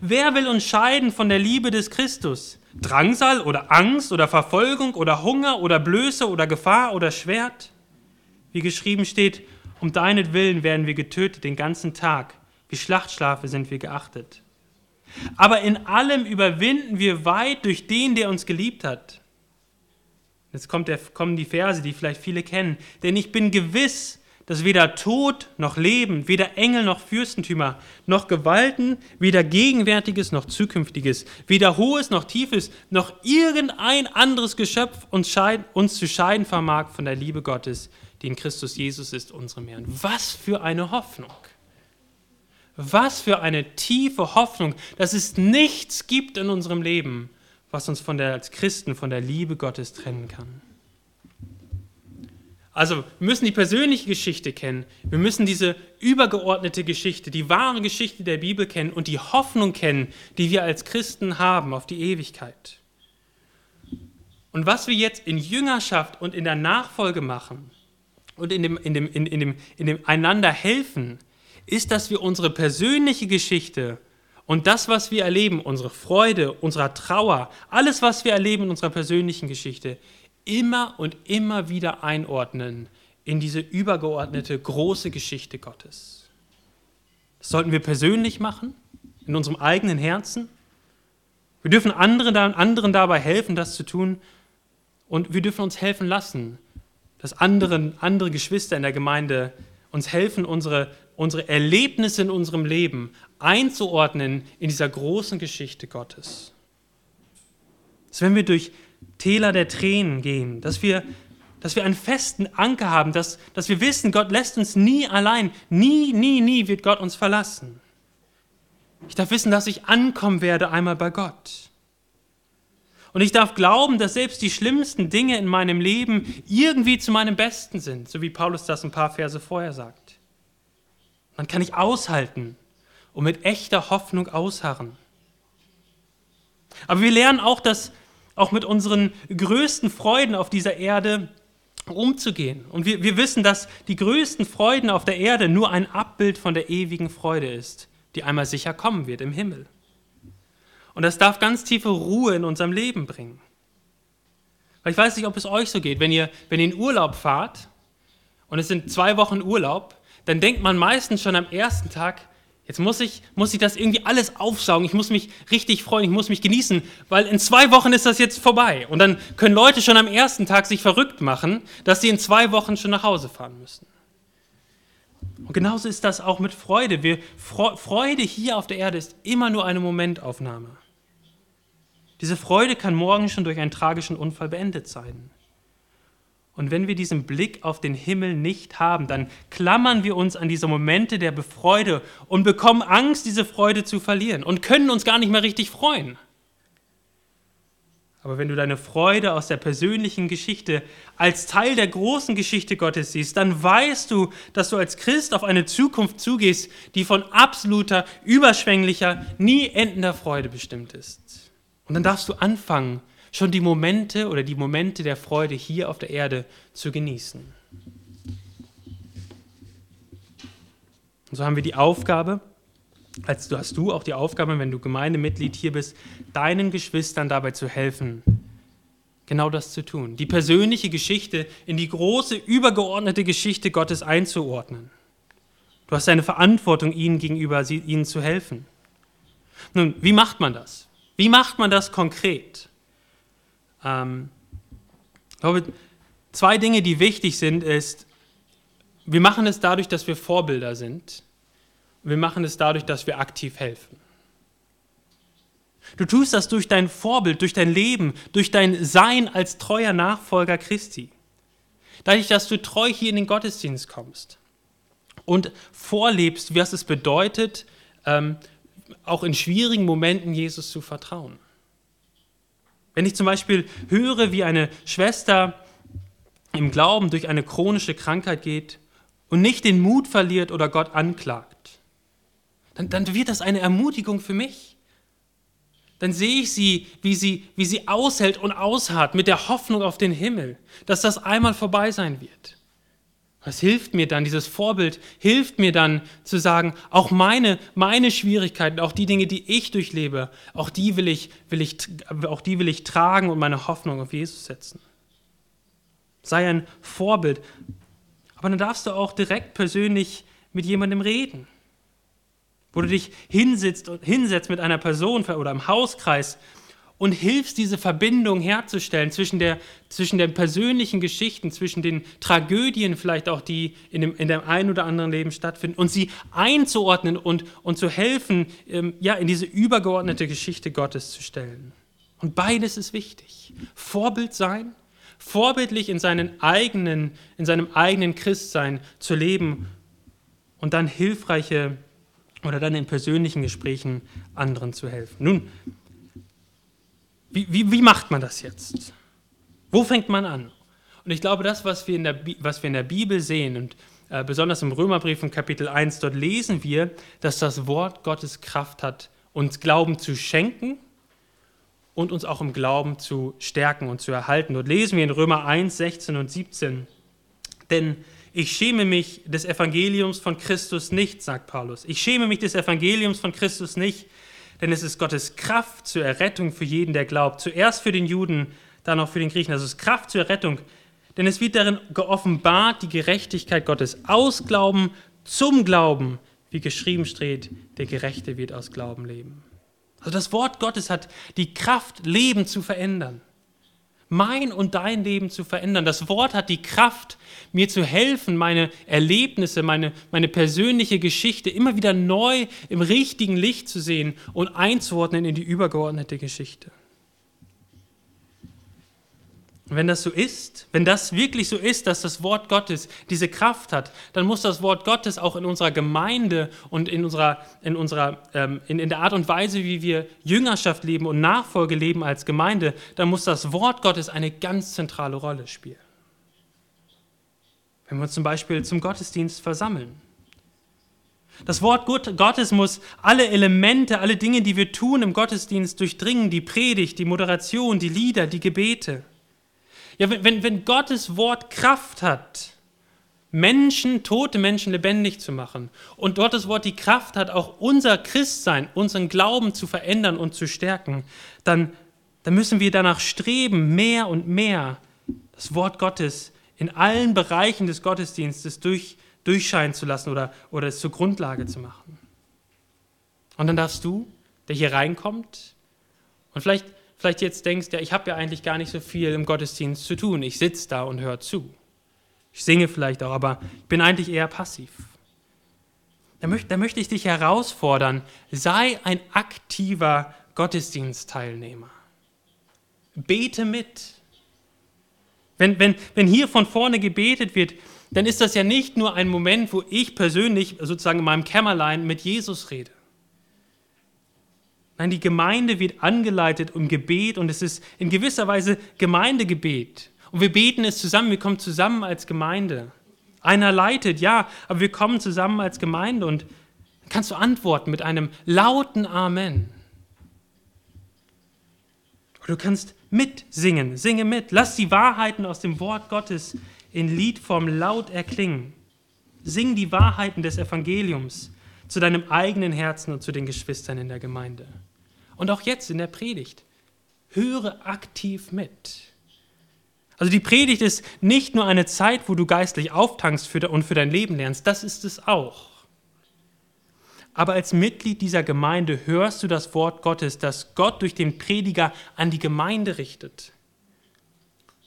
Wer will uns scheiden von der Liebe des Christus? Drangsal oder Angst oder Verfolgung oder Hunger oder Blöße oder Gefahr oder Schwert? Wie geschrieben steht, um deinetwillen werden wir getötet den ganzen Tag, wie Schlachtschlafe sind wir geachtet. Aber in allem überwinden wir weit durch den, der uns geliebt hat. Jetzt kommt der, kommen die Verse, die vielleicht viele kennen. Denn ich bin gewiss, dass weder Tod noch Leben, weder Engel noch Fürstentümer, noch Gewalten, weder Gegenwärtiges noch Zukünftiges, weder Hohes noch Tiefes, noch irgendein anderes Geschöpf uns, scheiden, uns zu scheiden vermag von der Liebe Gottes, die in Christus Jesus ist, unserem Herrn. Was für eine Hoffnung! Was für eine tiefe Hoffnung, dass es nichts gibt in unserem Leben, was uns von der, als Christen von der Liebe Gottes trennen kann. Also wir müssen die persönliche Geschichte kennen, wir müssen diese übergeordnete Geschichte, die wahre Geschichte der Bibel kennen und die Hoffnung kennen, die wir als Christen haben auf die Ewigkeit. Und was wir jetzt in Jüngerschaft und in der Nachfolge machen und in dem, in dem, in, in dem, in dem einander helfen, ist, dass wir unsere persönliche Geschichte und das, was wir erleben, unsere Freude, unsere Trauer, alles, was wir erleben in unserer persönlichen Geschichte, immer und immer wieder einordnen in diese übergeordnete große Geschichte Gottes. Das sollten wir persönlich machen, in unserem eigenen Herzen. Wir dürfen anderen, anderen dabei helfen, das zu tun. Und wir dürfen uns helfen lassen, dass andere, andere Geschwister in der Gemeinde uns helfen, unsere, unsere Erlebnisse in unserem Leben einzuordnen in dieser großen Geschichte Gottes. Dass wenn wir durch Täler der Tränen gehen, dass wir, dass wir einen festen Anker haben, dass, dass wir wissen, Gott lässt uns nie allein, nie, nie, nie wird Gott uns verlassen. Ich darf wissen, dass ich ankommen werde einmal bei Gott. Und ich darf glauben, dass selbst die schlimmsten Dinge in meinem Leben irgendwie zu meinem Besten sind, so wie Paulus das ein paar Verse vorher sagt. Dann kann ich aushalten und mit echter Hoffnung ausharren. Aber wir lernen auch, dass auch mit unseren größten Freuden auf dieser Erde umzugehen. Und wir, wir wissen, dass die größten Freuden auf der Erde nur ein Abbild von der ewigen Freude ist, die einmal sicher kommen wird im Himmel. Und das darf ganz tiefe Ruhe in unserem Leben bringen. Weil ich weiß nicht, ob es euch so geht, wenn ihr, wenn ihr in Urlaub fahrt und es sind zwei Wochen Urlaub, dann denkt man meistens schon am ersten Tag, Jetzt muss ich, muss ich das irgendwie alles aufsaugen. Ich muss mich richtig freuen, ich muss mich genießen, weil in zwei Wochen ist das jetzt vorbei. Und dann können Leute schon am ersten Tag sich verrückt machen, dass sie in zwei Wochen schon nach Hause fahren müssen. Und genauso ist das auch mit Freude. Wir, Freude hier auf der Erde ist immer nur eine Momentaufnahme. Diese Freude kann morgen schon durch einen tragischen Unfall beendet sein. Und wenn wir diesen Blick auf den Himmel nicht haben, dann klammern wir uns an diese Momente der Befreude und bekommen Angst, diese Freude zu verlieren und können uns gar nicht mehr richtig freuen. Aber wenn du deine Freude aus der persönlichen Geschichte als Teil der großen Geschichte Gottes siehst, dann weißt du, dass du als Christ auf eine Zukunft zugehst, die von absoluter, überschwänglicher, nie endender Freude bestimmt ist. Und dann darfst du anfangen, schon die Momente oder die Momente der Freude hier auf der Erde zu genießen. Und so haben wir die Aufgabe, als du hast du auch die Aufgabe, wenn du Gemeindemitglied hier bist, deinen Geschwistern dabei zu helfen, genau das zu tun, die persönliche Geschichte in die große, übergeordnete Geschichte Gottes einzuordnen. Du hast eine Verantwortung ihnen gegenüber, ihnen zu helfen. Nun, wie macht man das? Wie macht man das konkret? Ähm, ich glaube, zwei Dinge, die wichtig sind, ist, wir machen es dadurch, dass wir Vorbilder sind. Wir machen es dadurch, dass wir aktiv helfen. Du tust das durch dein Vorbild, durch dein Leben, durch dein Sein als treuer Nachfolger Christi. Dadurch, dass du treu hier in den Gottesdienst kommst und vorlebst, was es bedeutet, ähm, auch in schwierigen Momenten Jesus zu vertrauen. Wenn ich zum Beispiel höre, wie eine Schwester im Glauben durch eine chronische Krankheit geht und nicht den Mut verliert oder Gott anklagt, dann, dann wird das eine Ermutigung für mich dann sehe ich sie wie, sie, wie sie aushält und ausharrt mit der Hoffnung auf den Himmel, dass das einmal vorbei sein wird. Was hilft mir dann, dieses Vorbild hilft mir dann zu sagen, auch meine, meine Schwierigkeiten, auch die Dinge, die ich durchlebe, auch die, will ich, will ich, auch die will ich tragen und meine Hoffnung auf Jesus setzen. Sei ein Vorbild. Aber dann darfst du auch direkt persönlich mit jemandem reden wo du dich hinsetzt, hinsetzt mit einer Person oder im Hauskreis und hilfst, diese Verbindung herzustellen zwischen der, zwischen den persönlichen Geschichten, zwischen den Tragödien vielleicht auch, die in dem, in dem einen oder anderen Leben stattfinden und sie einzuordnen und, und zu helfen, ähm, ja, in diese übergeordnete Geschichte Gottes zu stellen. Und beides ist wichtig. Vorbild sein, vorbildlich in, seinen eigenen, in seinem eigenen Christsein zu leben und dann hilfreiche oder dann in persönlichen Gesprächen anderen zu helfen. Nun, wie, wie, wie macht man das jetzt? Wo fängt man an? Und ich glaube, das, was wir in der, was wir in der Bibel sehen und äh, besonders im Römerbrief in Kapitel 1, dort lesen wir, dass das Wort Gottes Kraft hat, uns Glauben zu schenken und uns auch im Glauben zu stärken und zu erhalten. Dort lesen wir in Römer 1, 16 und 17, denn ich schäme mich des Evangeliums von Christus nicht, sagt Paulus. Ich schäme mich des Evangeliums von Christus nicht, denn es ist Gottes Kraft zur Errettung für jeden, der glaubt. Zuerst für den Juden, dann auch für den Griechen. Also es ist Kraft zur Errettung, denn es wird darin geoffenbart die Gerechtigkeit Gottes aus Glauben zum Glauben, wie geschrieben steht, der Gerechte wird aus Glauben leben. Also das Wort Gottes hat die Kraft, Leben zu verändern mein und dein Leben zu verändern. Das Wort hat die Kraft, mir zu helfen, meine Erlebnisse, meine, meine persönliche Geschichte immer wieder neu im richtigen Licht zu sehen und einzuordnen in die übergeordnete Geschichte. Wenn das so ist, wenn das wirklich so ist, dass das Wort Gottes diese Kraft hat, dann muss das Wort Gottes auch in unserer Gemeinde und in, unserer, in, unserer, ähm, in, in der Art und Weise, wie wir Jüngerschaft leben und Nachfolge leben als Gemeinde, dann muss das Wort Gottes eine ganz zentrale Rolle spielen. Wenn wir uns zum Beispiel zum Gottesdienst versammeln. Das Wort Gottes muss alle Elemente, alle Dinge, die wir tun im Gottesdienst durchdringen, die Predigt, die Moderation, die Lieder, die Gebete. Ja, wenn, wenn, Gottes Wort Kraft hat, Menschen, tote Menschen lebendig zu machen und Gottes Wort die Kraft hat, auch unser Christsein, unseren Glauben zu verändern und zu stärken, dann, dann müssen wir danach streben, mehr und mehr das Wort Gottes in allen Bereichen des Gottesdienstes durch, durchscheinen zu lassen oder, oder es zur Grundlage zu machen. Und dann darfst du, der hier reinkommt und vielleicht vielleicht jetzt denkst, ja, ich habe ja eigentlich gar nicht so viel im Gottesdienst zu tun. Ich sitze da und höre zu. Ich singe vielleicht auch, aber ich bin eigentlich eher passiv. Da möchte, da möchte ich dich herausfordern, sei ein aktiver Gottesdienstteilnehmer. Bete mit. Wenn, wenn, wenn hier von vorne gebetet wird, dann ist das ja nicht nur ein Moment, wo ich persönlich sozusagen in meinem Kämmerlein mit Jesus rede. Nein, die Gemeinde wird angeleitet um Gebet und es ist in gewisser Weise Gemeindegebet. Und wir beten es zusammen, wir kommen zusammen als Gemeinde. Einer leitet, ja, aber wir kommen zusammen als Gemeinde und kannst du antworten mit einem lauten Amen. du kannst mitsingen, singe mit. Lass die Wahrheiten aus dem Wort Gottes in Liedform laut erklingen. Sing die Wahrheiten des Evangeliums zu deinem eigenen Herzen und zu den Geschwistern in der Gemeinde. Und auch jetzt in der Predigt. Höre aktiv mit. Also die Predigt ist nicht nur eine Zeit, wo du geistlich auftankst und für dein Leben lernst, das ist es auch. Aber als Mitglied dieser Gemeinde hörst du das Wort Gottes, das Gott durch den Prediger an die Gemeinde richtet.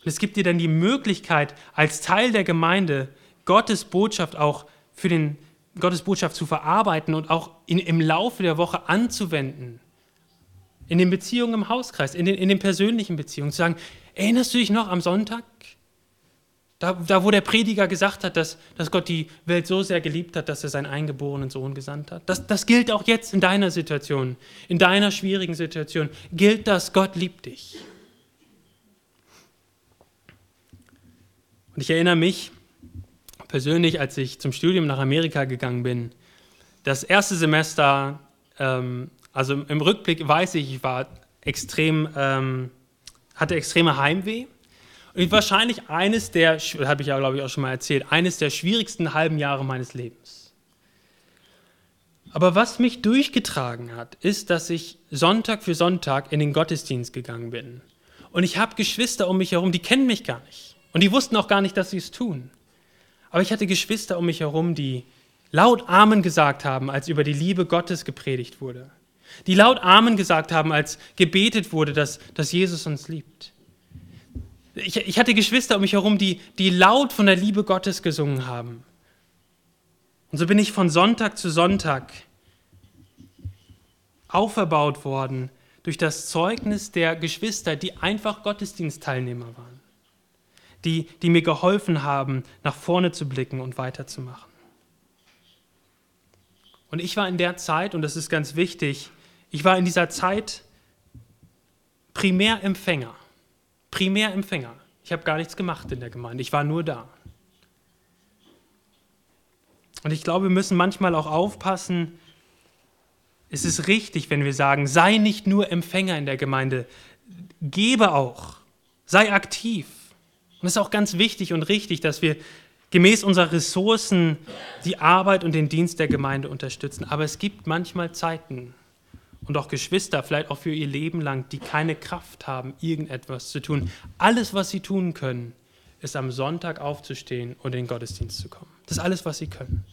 Und es gibt dir dann die Möglichkeit, als Teil der Gemeinde Gottes Botschaft auch für den Gottes Botschaft zu verarbeiten und auch in, im Laufe der Woche anzuwenden. In den Beziehungen im Hauskreis, in den, in den persönlichen Beziehungen. Zu sagen, erinnerst du dich noch am Sonntag? Da, da, wo der Prediger gesagt hat, dass, dass Gott die Welt so sehr geliebt hat, dass er seinen eingeborenen Sohn gesandt hat. Das, das gilt auch jetzt in deiner Situation, in deiner schwierigen Situation. Gilt das, Gott liebt dich. Und ich erinnere mich persönlich, als ich zum Studium nach Amerika gegangen bin, das erste Semester, ähm, also im Rückblick weiß ich, ich war extrem, ähm, hatte extreme Heimweh und wahrscheinlich eines der, habe ich ja glaube ich auch schon mal erzählt, eines der schwierigsten halben Jahre meines Lebens. Aber was mich durchgetragen hat, ist, dass ich Sonntag für Sonntag in den Gottesdienst gegangen bin. Und ich habe Geschwister um mich herum, die kennen mich gar nicht. Und die wussten auch gar nicht, dass sie es tun. Aber ich hatte Geschwister um mich herum, die laut Amen gesagt haben, als über die Liebe Gottes gepredigt wurde. Die laut Amen gesagt haben, als gebetet wurde, dass, dass Jesus uns liebt. Ich, ich hatte Geschwister um mich herum, die, die laut von der Liebe Gottes gesungen haben. Und so bin ich von Sonntag zu Sonntag auferbaut worden durch das Zeugnis der Geschwister, die einfach Gottesdienstteilnehmer waren, die, die mir geholfen haben, nach vorne zu blicken und weiterzumachen. Und ich war in der Zeit, und das ist ganz wichtig, ich war in dieser Zeit primär Empfänger primär Empfänger. Ich habe gar nichts gemacht in der Gemeinde, ich war nur da. Und ich glaube, wir müssen manchmal auch aufpassen, es ist richtig, wenn wir sagen, sei nicht nur Empfänger in der Gemeinde, gebe auch, sei aktiv. Und es ist auch ganz wichtig und richtig, dass wir gemäß unserer Ressourcen die Arbeit und den Dienst der Gemeinde unterstützen. Aber es gibt manchmal Zeiten, und auch Geschwister, vielleicht auch für ihr Leben lang, die keine Kraft haben, irgendetwas zu tun. Alles, was sie tun können, ist am Sonntag aufzustehen und in den Gottesdienst zu kommen. Das ist alles, was sie können.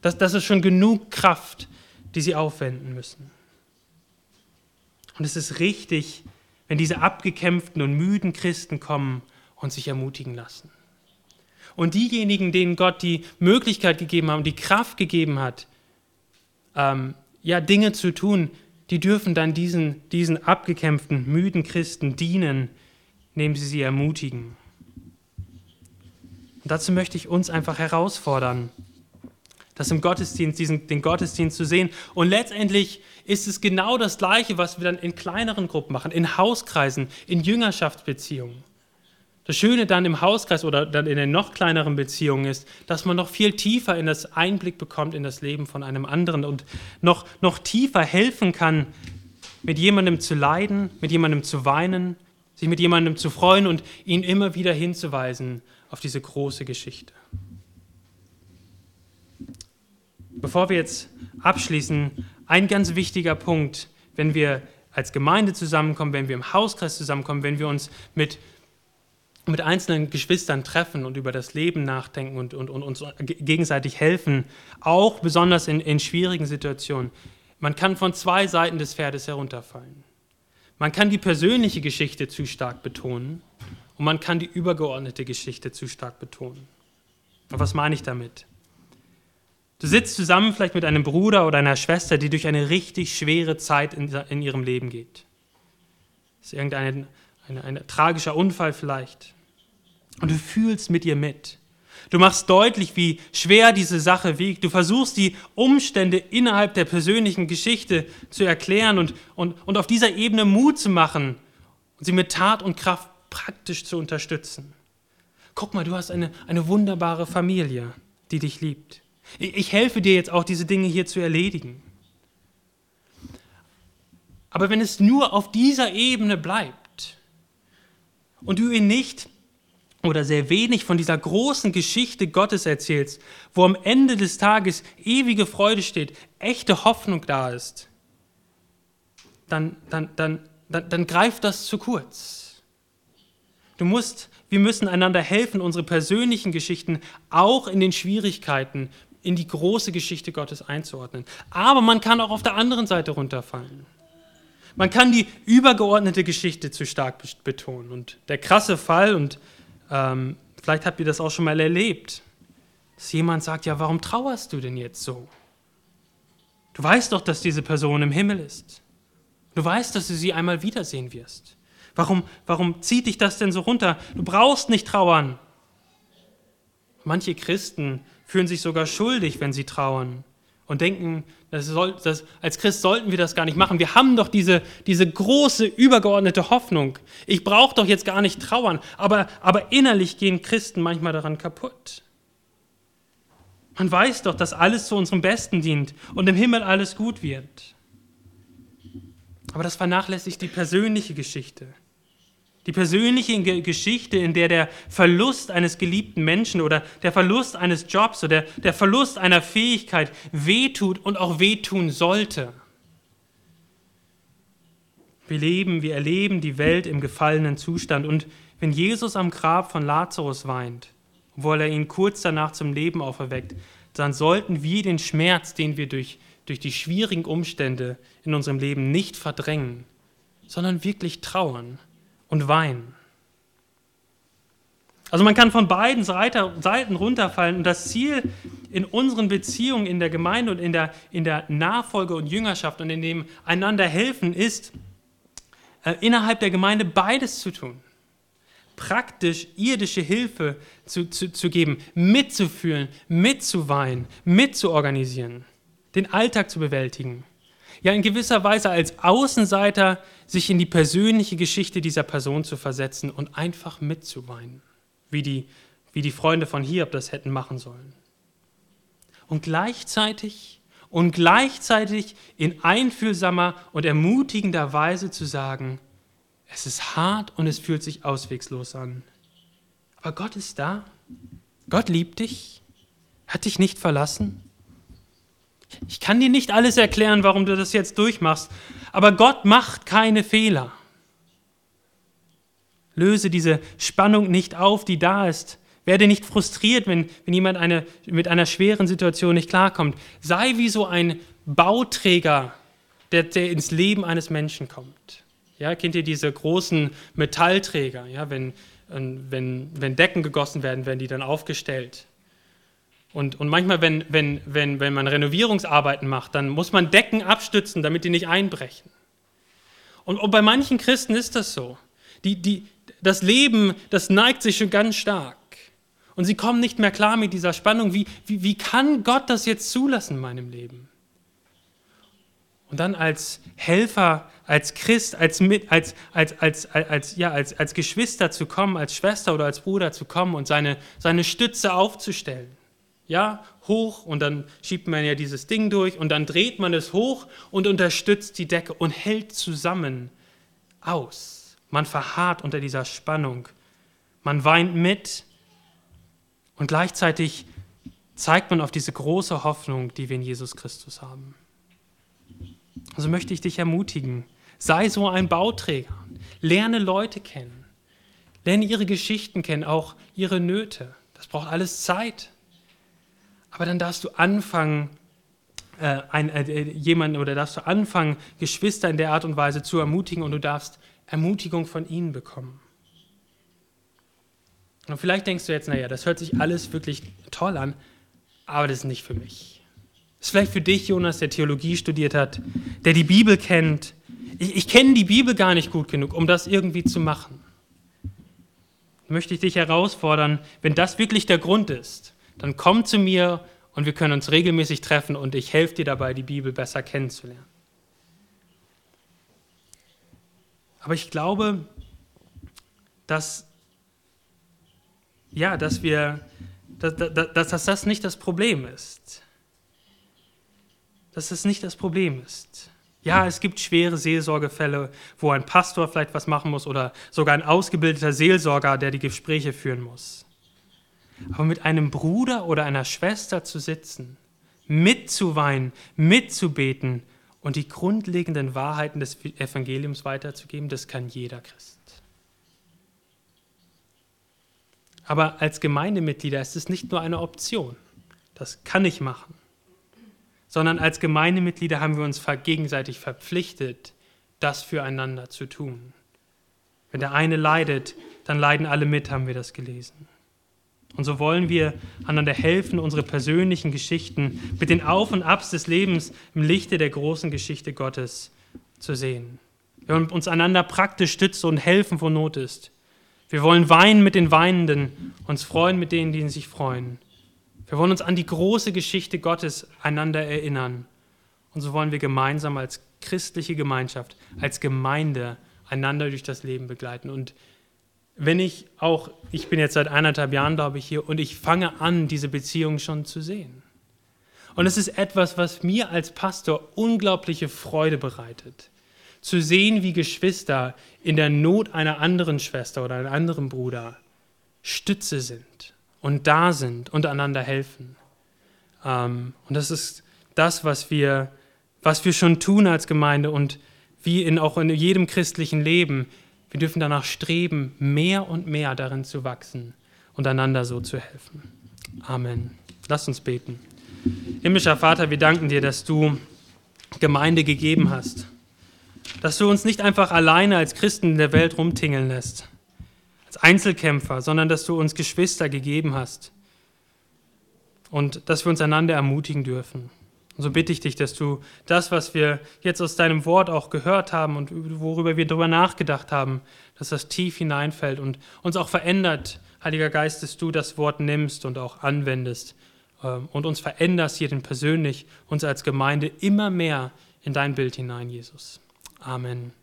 Das, das ist schon genug Kraft, die sie aufwenden müssen. Und es ist richtig, wenn diese abgekämpften und müden Christen kommen und sich ermutigen lassen. Und diejenigen, denen Gott die Möglichkeit gegeben hat, die Kraft gegeben hat, ähm, ja, Dinge zu tun, die dürfen dann diesen, diesen abgekämpften, müden Christen dienen, indem sie sie ermutigen. Und dazu möchte ich uns einfach herausfordern, das im Gottesdienst, diesen, den Gottesdienst zu sehen. Und letztendlich ist es genau das Gleiche, was wir dann in kleineren Gruppen machen, in Hauskreisen, in Jüngerschaftsbeziehungen. Das Schöne dann im Hauskreis oder dann in den noch kleineren Beziehungen ist, dass man noch viel tiefer in das Einblick bekommt in das Leben von einem anderen und noch, noch tiefer helfen kann, mit jemandem zu leiden, mit jemandem zu weinen, sich mit jemandem zu freuen und ihn immer wieder hinzuweisen auf diese große Geschichte. Bevor wir jetzt abschließen, ein ganz wichtiger Punkt, wenn wir als Gemeinde zusammenkommen, wenn wir im Hauskreis zusammenkommen, wenn wir uns mit mit einzelnen Geschwistern treffen und über das Leben nachdenken und, und, und uns gegenseitig helfen, auch besonders in, in schwierigen Situationen. Man kann von zwei Seiten des Pferdes herunterfallen. Man kann die persönliche Geschichte zu stark betonen und man kann die übergeordnete Geschichte zu stark betonen. Und was meine ich damit? Du sitzt zusammen vielleicht mit einem Bruder oder einer Schwester, die durch eine richtig schwere Zeit in, in ihrem Leben geht. Das ist irgendein ein, ein tragischer Unfall vielleicht. Und du fühlst mit ihr mit. Du machst deutlich, wie schwer diese Sache wiegt. Du versuchst die Umstände innerhalb der persönlichen Geschichte zu erklären und, und, und auf dieser Ebene Mut zu machen und sie mit Tat und Kraft praktisch zu unterstützen. Guck mal, du hast eine, eine wunderbare Familie, die dich liebt. Ich helfe dir jetzt auch, diese Dinge hier zu erledigen. Aber wenn es nur auf dieser Ebene bleibt und du ihn nicht oder sehr wenig von dieser großen Geschichte Gottes erzählst, wo am Ende des Tages ewige Freude steht, echte Hoffnung da ist, dann, dann, dann, dann, dann greift das zu kurz. Du musst, wir müssen einander helfen, unsere persönlichen Geschichten auch in den Schwierigkeiten, in die große Geschichte Gottes einzuordnen. Aber man kann auch auf der anderen Seite runterfallen. Man kann die übergeordnete Geschichte zu stark betonen. Und der krasse Fall, und ähm, vielleicht habt ihr das auch schon mal erlebt, dass jemand sagt, ja, warum trauerst du denn jetzt so? Du weißt doch, dass diese Person im Himmel ist. Du weißt, dass du sie einmal wiedersehen wirst. Warum, warum zieht dich das denn so runter? Du brauchst nicht trauern. Manche Christen fühlen sich sogar schuldig, wenn sie trauern und denken, das soll, das, als Christ sollten wir das gar nicht machen. Wir haben doch diese, diese große, übergeordnete Hoffnung. Ich brauche doch jetzt gar nicht trauern. Aber, aber innerlich gehen Christen manchmal daran kaputt. Man weiß doch, dass alles zu unserem Besten dient und im Himmel alles gut wird. Aber das vernachlässigt die persönliche Geschichte. Die persönliche Geschichte, in der der Verlust eines geliebten Menschen oder der Verlust eines Jobs oder der Verlust einer Fähigkeit wehtut und auch wehtun sollte. Wir leben, wir erleben die Welt im gefallenen Zustand. Und wenn Jesus am Grab von Lazarus weint, obwohl er ihn kurz danach zum Leben auferweckt, dann sollten wir den Schmerz, den wir durch, durch die schwierigen Umstände in unserem Leben nicht verdrängen, sondern wirklich trauern und weinen. Also man kann von beiden Seiten runterfallen und das Ziel in unseren Beziehungen in der Gemeinde und in der, in der Nachfolge und Jüngerschaft und in dem einander helfen ist, äh, innerhalb der Gemeinde beides zu tun. Praktisch irdische Hilfe zu, zu, zu geben, mitzufühlen, mitzuweinen, mitzuorganisieren, den Alltag zu bewältigen ja in gewisser Weise als Außenseiter sich in die persönliche Geschichte dieser Person zu versetzen und einfach mitzuweinen, wie die, wie die Freunde von Hiob das hätten machen sollen. Und gleichzeitig und gleichzeitig in einfühlsamer und ermutigender Weise zu sagen, es ist hart und es fühlt sich auswegslos an. Aber Gott ist da. Gott liebt dich, hat dich nicht verlassen. Ich kann dir nicht alles erklären, warum du das jetzt durchmachst, aber Gott macht keine Fehler. Löse diese Spannung nicht auf, die da ist. Werde nicht frustriert, wenn, wenn jemand eine, mit einer schweren Situation nicht klarkommt. Sei wie so ein Bauträger, der, der ins Leben eines Menschen kommt. Ja, kennt ihr diese großen Metallträger? Ja, wenn, wenn, wenn Decken gegossen werden, werden die dann aufgestellt. Und, und manchmal, wenn, wenn, wenn, wenn man Renovierungsarbeiten macht, dann muss man Decken abstützen, damit die nicht einbrechen. Und, und bei manchen Christen ist das so. Die, die, das Leben, das neigt sich schon ganz stark. Und sie kommen nicht mehr klar mit dieser Spannung. Wie, wie, wie kann Gott das jetzt zulassen in meinem Leben? Und dann als Helfer, als Christ, als, als, als, als, als, ja, als, als Geschwister zu kommen, als Schwester oder als Bruder zu kommen und seine, seine Stütze aufzustellen ja, hoch und dann schiebt man ja dieses Ding durch und dann dreht man es hoch und unterstützt die Decke und hält zusammen aus. Man verharrt unter dieser Spannung. Man weint mit und gleichzeitig zeigt man auf diese große Hoffnung, die wir in Jesus Christus haben. Also möchte ich dich ermutigen, sei so ein Bauträger, lerne Leute kennen, lerne ihre Geschichten kennen, auch ihre Nöte. Das braucht alles Zeit. Aber dann darfst du anfangen, äh, ein, äh, jemanden oder darfst du anfangen, Geschwister in der Art und Weise zu ermutigen und du darfst Ermutigung von ihnen bekommen. Und vielleicht denkst du jetzt, naja, das hört sich alles wirklich toll an, aber das ist nicht für mich. Das ist vielleicht für dich, Jonas, der Theologie studiert hat, der die Bibel kennt. Ich, ich kenne die Bibel gar nicht gut genug, um das irgendwie zu machen. Möchte ich dich herausfordern, wenn das wirklich der Grund ist, dann komm zu mir und wir können uns regelmäßig treffen und ich helfe dir dabei, die Bibel besser kennenzulernen. Aber ich glaube, dass, ja, dass, wir, dass, dass, dass das nicht das Problem ist. Dass das nicht das Problem ist. Ja, es gibt schwere Seelsorgefälle, wo ein Pastor vielleicht was machen muss oder sogar ein ausgebildeter Seelsorger, der die Gespräche führen muss. Aber mit einem Bruder oder einer Schwester zu sitzen, mitzuweinen, mitzubeten und die grundlegenden Wahrheiten des Evangeliums weiterzugeben, das kann jeder Christ. Aber als Gemeindemitglieder ist es nicht nur eine Option. Das kann ich machen. Sondern als Gemeindemitglieder haben wir uns gegenseitig verpflichtet, das füreinander zu tun. Wenn der eine leidet, dann leiden alle mit, haben wir das gelesen. Und so wollen wir einander helfen, unsere persönlichen Geschichten mit den Auf und Abs des Lebens im Lichte der großen Geschichte Gottes zu sehen. Wir wollen uns einander praktisch stützen und helfen, wo Not ist. Wir wollen weinen mit den Weinenden, uns freuen mit denen, die sich freuen. Wir wollen uns an die große Geschichte Gottes einander erinnern. Und so wollen wir gemeinsam als christliche Gemeinschaft, als Gemeinde einander durch das Leben begleiten. Und wenn ich auch, ich bin jetzt seit eineinhalb Jahren, glaube ich, hier und ich fange an, diese Beziehung schon zu sehen. Und es ist etwas, was mir als Pastor unglaubliche Freude bereitet. Zu sehen, wie Geschwister in der Not einer anderen Schwester oder einem anderen Bruder Stütze sind und da sind und einander helfen. Ähm, und das ist das, was wir, was wir schon tun als Gemeinde und wie in, auch in jedem christlichen Leben wir dürfen danach streben, mehr und mehr darin zu wachsen und einander so zu helfen. Amen. Lass uns beten. Himmlischer Vater, wir danken dir, dass du Gemeinde gegeben hast. Dass du uns nicht einfach alleine als Christen in der Welt rumtingeln lässt, als Einzelkämpfer, sondern dass du uns Geschwister gegeben hast und dass wir uns einander ermutigen dürfen. Und so bitte ich dich, dass du das, was wir jetzt aus deinem Wort auch gehört haben und worüber wir darüber nachgedacht haben, dass das tief hineinfällt und uns auch verändert, Heiliger Geist, dass du das Wort nimmst und auch anwendest ähm, und uns veränderst, jeden persönlich, uns als Gemeinde immer mehr in dein Bild hinein, Jesus. Amen.